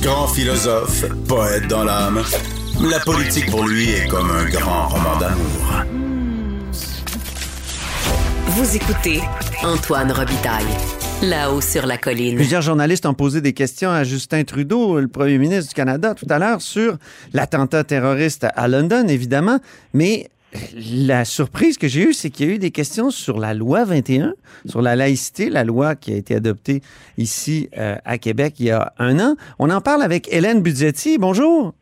Grand philosophe, poète dans l'âme, la politique pour lui est comme un grand roman d'amour. Vous écoutez Antoine Robitaille. Là-haut sur la colline. Plusieurs journalistes ont posé des questions à Justin Trudeau, le premier ministre du Canada, tout à l'heure, sur l'attentat terroriste à London, évidemment. Mais la surprise que j'ai eue, c'est qu'il y a eu des questions sur la loi 21, sur la laïcité, la loi qui a été adoptée ici euh, à Québec il y a un an. On en parle avec Hélène Budgetti. Bonjour.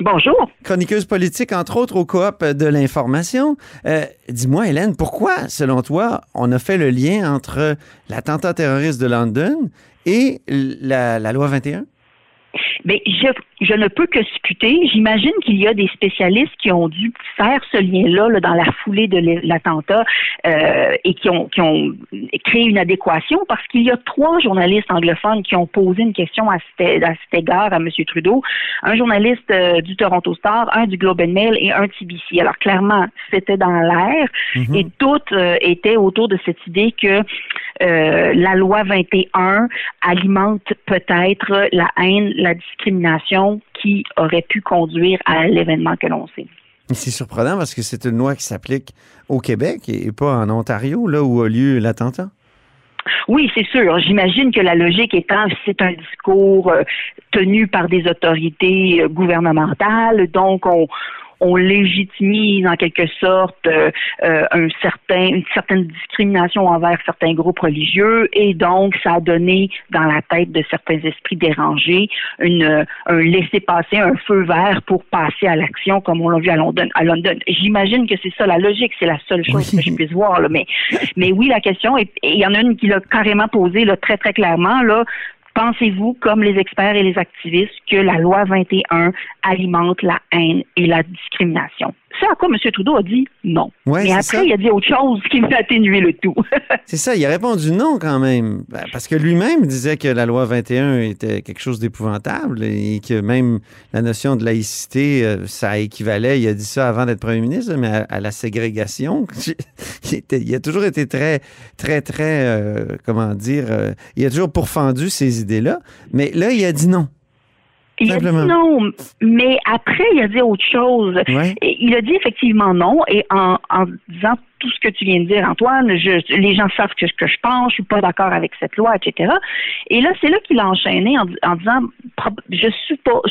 Bonjour. Chroniqueuse politique, entre autres, au coop de l'information. Euh, dis-moi, Hélène, pourquoi, selon toi, on a fait le lien entre l'attentat terroriste de London et la, la loi 21? Mais je, je ne peux que supputer. J'imagine qu'il y a des spécialistes qui ont dû faire ce lien-là dans la foulée de l'attentat euh, et qui ont, qui ont créé une adéquation parce qu'il y a trois journalistes anglophones qui ont posé une question à cet, à cet égard à M. Trudeau. Un journaliste euh, du Toronto Star, un du Globe and Mail et un TBC. Alors clairement, c'était dans l'air mm-hmm. et toutes euh, étaient autour de cette idée que euh, la loi 21 alimente peut-être la haine, la discrimination qui aurait pu conduire à l'événement que l'on sait. C'est surprenant parce que c'est une loi qui s'applique au Québec et pas en Ontario, là où a lieu l'attentat. Oui, c'est sûr. J'imagine que la logique étant, c'est un discours euh, tenu par des autorités euh, gouvernementales, donc on, on légitimise en quelque sorte euh, euh, un certain, une certaine discrimination envers certains groupes religieux et donc ça a donné dans la tête de certains esprits dérangés une, un laisser-passer, un feu vert pour passer à l'action comme on l'a vu à London. À London. J'imagine que c'est ça la logique, c'est la seule chose que je puisse voir. Là. Mais, mais oui, la question, et il y en a une qui l'a carrément posée là, très très clairement, là, Pensez-vous, comme les experts et les activistes, que la loi 21 alimente la haine et la discrimination? C'est à quoi M. Trudeau a dit non. Mais après, il a dit autre chose qui a atténué le tout. c'est ça, il a répondu non quand même. Ben, parce que lui-même disait que la loi 21 était quelque chose d'épouvantable et que même la notion de laïcité, euh, ça équivalait, il a dit ça avant d'être premier ministre, mais à, la ségrégation. il, a toujours été très, très, très, euh, comment dire, euh, il a toujours pourfendu ces idées-là. Mais là, il a dit non. Il a dit non, mais après, il a dit autre chose. Il a dit effectivement non, et en, en disant tout ce que tu viens de dire, Antoine. Les gens savent que, que je pense, je suis pas d'accord avec cette loi, etc. Et là, c'est là qu'il a enchaîné en, disant, je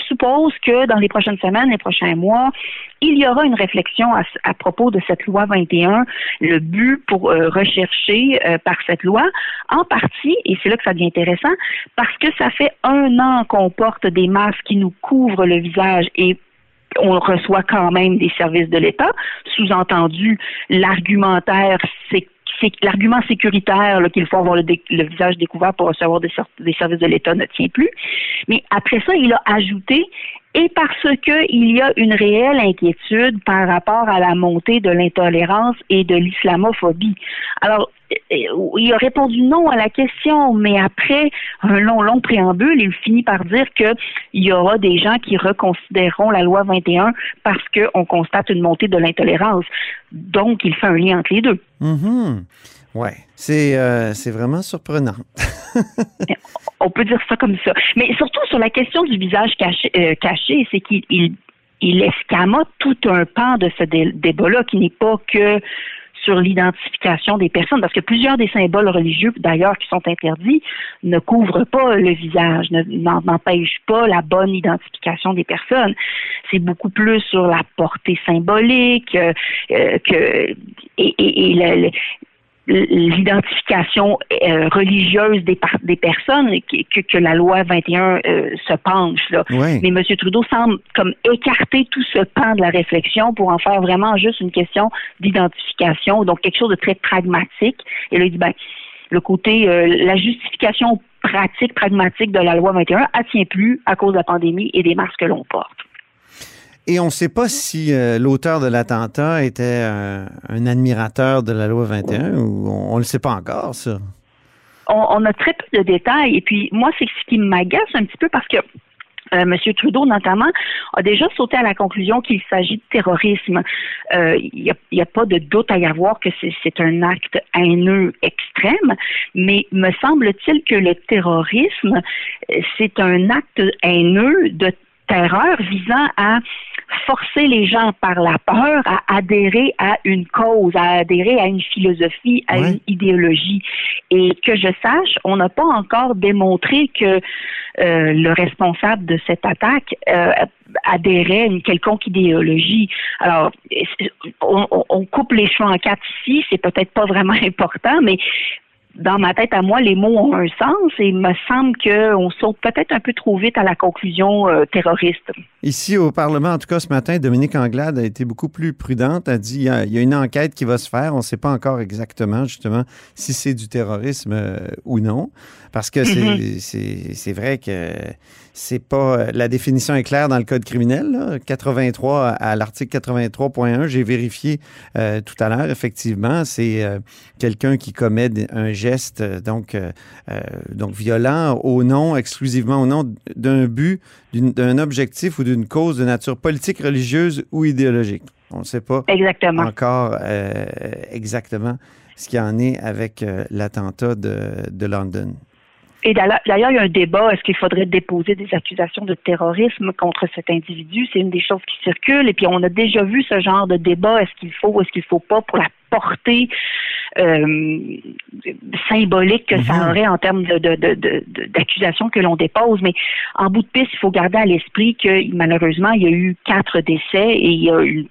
suppose que dans les prochaines semaines, les prochains mois, il y aura une réflexion à, propos de cette loi 21, le but pour euh, rechercher euh, par cette loi, en partie, et c'est là que ça devient intéressant, parce que ça fait un an qu'on porte des masques qui nous couvrent le visage et on reçoit quand même des services de l'État. Sous-entendu, l'argumentaire, c'est l'argument sécuritaire qu'il faut avoir le, visage découvert pour recevoir des, des services de l'État ne tient plus. Mais après ça, il a ajouté et parce qu'il y a une réelle inquiétude par rapport à la montée de l'intolérance et de l'islamophobie. Alors, il a répondu non à la question, mais après un long, long préambule, il finit par dire qu'il y aura des gens qui reconsidéreront la loi 21 parce qu'on constate une montée de l'intolérance. Donc, il fait un lien entre les deux. Mm-hmm. Oui, c'est euh, vraiment surprenant. On peut dire ça comme ça. Mais surtout sur la question du visage caché, euh, c'est qu'il il, il escamote tout un pan de ce débat-là qui n'est pas que sur l'identification des personnes, parce que plusieurs des symboles religieux, d'ailleurs, qui sont interdits, ne couvrent pas le visage, n'empêchent pas la bonne identification des personnes. C'est beaucoup plus sur la portée symbolique euh, que et, et l'identification euh, religieuse des, des personnes que, que, la loi 21 euh, se penche. Là. Mais M. Trudeau semble comme écarter tout ce pan de la réflexion pour en faire vraiment juste une question d'identification, donc quelque chose de très pragmatique. Et là, il dit, ben, le côté, euh, la justification pratique, pragmatique de la loi 21, elle tient plus à cause de la pandémie et des masques que l'on porte. Et on ne sait pas si euh, l'auteur de l'attentat était un admirateur de la loi 21 ou on ne le sait pas encore, ça. On, a très peu de détails. Et puis, moi, c'est ce qui m'agace un petit peu parce que euh, M. Trudeau, notamment, a déjà sauté à la conclusion qu'il s'agit de terrorisme. Euh, il n'y a, pas de doute à y avoir que c'est un acte haineux extrême, mais me semble-t-il que le terrorisme, c'est un acte haineux de terreur visant à forcer les gens par la peur à adhérer à une cause, à adhérer à une philosophie, à une idéologie. Et que je sache, on n'a pas encore démontré que euh, le responsable de cette attaque euh, adhérait à une quelconque idéologie. Alors, on, on coupe les cheveux en quatre ici, c'est peut-être pas vraiment important, mais dans ma tête à moi, les mots ont un sens et il me semble qu'on saute peut-être un peu trop vite à la conclusion euh, terroriste. Ici au Parlement, en tout cas ce matin, Dominique Anglade a été beaucoup plus prudente, a dit il y a, une enquête qui va se faire, on ne sait pas encore exactement justement si c'est du terrorisme euh, ou non, parce que mm-hmm. c'est vrai que c'est pas la définition est claire dans le code criminel, 83 à l'article 83.1, j'ai vérifié euh, tout à l'heure, effectivement, c'est quelqu'un qui commet un geste euh, donc, euh, euh, donc violent au nom, exclusivement au nom d'un but, d'un objectif ou d'une cause de nature politique, religieuse ou idéologique. On ne sait pas exactement. encore exactement ce qu'il y en est avec l'attentat de, de London. Et d'ailleurs, il y a un débat, est-ce qu'il faudrait déposer des accusations de terrorisme contre cet individu? C'est une des choses qui circulent. Et puis, on a déjà vu ce genre de débat, est-ce qu'il faut ou est-ce qu'il ne faut pas pour la portée euh, symbolique que ça mhm. aurait en termes d'accusations de, que l'on dépose. Mais en bout de piste, il faut garder à l'esprit que malheureusement, il y a eu quatre décès et il y a eu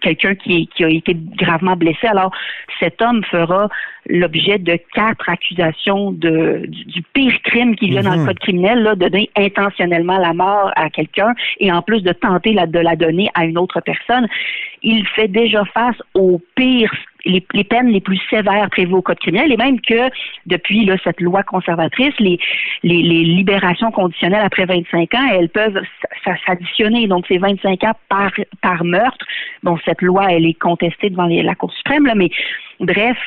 quelqu'un qui, qui, a été gravement blessé. Alors, cet homme fera l'objet de quatre accusations de, du, pire crime qu'il y a dans le mhm. code criminel, là, de donner intentionnellement la mort à quelqu'un et en plus de tenter la, de la donner à une autre personne. Il fait déjà face au pire les, peines les plus sévères prévues au Code criminel et même que depuis là, cette loi conservatrice, les, les, libérations conditionnelles après 25 ans, elles peuvent s'additionner. Donc, c'est 25 ans par, par meurtre. Bon, cette loi, elle est contestée devant la Cour suprême, là, mais bref,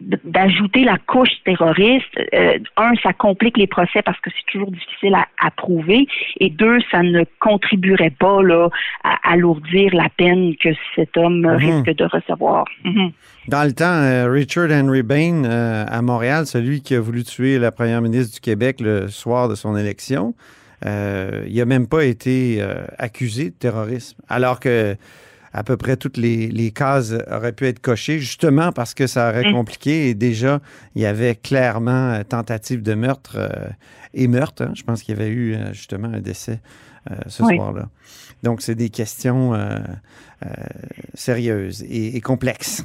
d'ajouter la couche terroriste, euh, un, ça complique les procès parce que c'est toujours difficile à, prouver, et deux, ça ne contribuerait pas là, à alourdir la peine que cet homme mhm. risque de recevoir. Mhm. Dans le temps, euh, Richard Henry Bain euh, à Montréal, celui qui a voulu tuer la première ministre du Québec le soir de son élection, il n'a même pas été accusé de terrorisme, alors que à peu près toutes les, cases auraient pu être cochées, justement parce que ça aurait mm. compliqué. Et déjà, il y avait clairement euh, tentative de meurtre euh, et meurtre. Hein. Je pense qu'il y avait eu euh, justement un décès ce soir-là. Donc, c'est des questions sérieuses et complexes.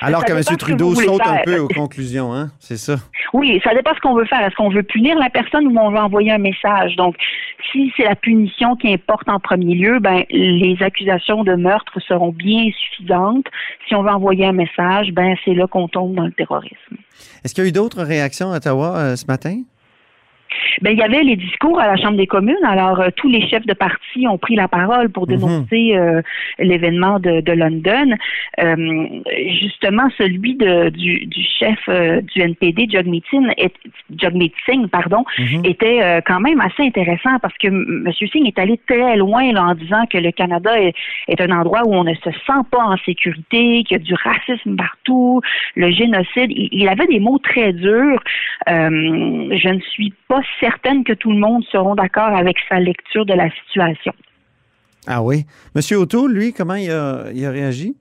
Alors que M. Trudeau saute un peu aux conclusions, hein? C'est ça? Oui, ça dépend ce qu'on veut faire. Est-ce qu'on veut punir la personne ou on veut envoyer un message? Donc, si c'est la punition qui importe en premier lieu, ben, les accusations de meurtre seront bien suffisantes. Si on veut envoyer un message, ben, c'est là qu'on tombe dans le terrorisme. Est-ce qu'il y a eu d'autres réactions à Ottawa euh, ce matin? Ben, il y avait les discours à la Chambre des communes. Alors, euh, tous les chefs de parti ont pris la parole pour mhm. dénoncer euh, l'événement de, de, London. Euh, justement, celui de, du, du chef du NPD, Jagmeet Singh, pardon, mhm. était quand même assez intéressant parce que M. Singh est allé très loin là, en disant que le Canada est, est, un endroit où on ne se sent pas en sécurité, qu'il y a du racisme partout, le génocide. Il, il avait des mots très durs. je ne suis pas certaine que tout le monde seront d'accord avec sa lecture de la situation. Ah oui. Monsieur Otto, lui, comment il a, réagi?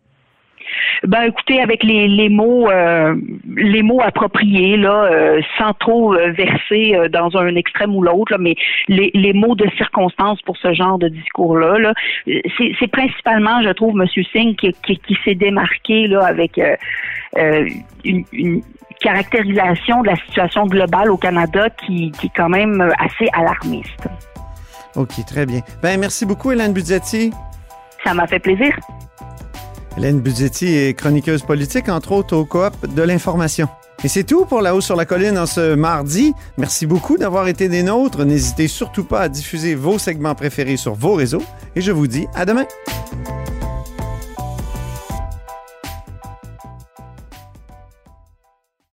Ben écoutez, avec les, mots euh, les mots appropriés là, euh, sans trop euh, verser dans un extrême ou l'autre, mais les, mots de circonstance pour ce genre de discours-là, -là, c'est principalement, je trouve, M. Singh qui, qui, s'est démarqué là avec une, caractérisation de la situation globale au Canada qui, qui est quand même assez alarmiste. OK, très bien. Ben, merci beaucoup, Hélène Budzetti. Ça m'a fait plaisir. Hélène Budzetti est chroniqueuse politique, entre autres au coop de l'information. Et c'est tout pour La Haut sur la Colline en ce mardi. Merci beaucoup d'avoir été des nôtres. N'hésitez surtout pas à diffuser vos segments préférés sur vos réseaux. Et je vous dis à demain.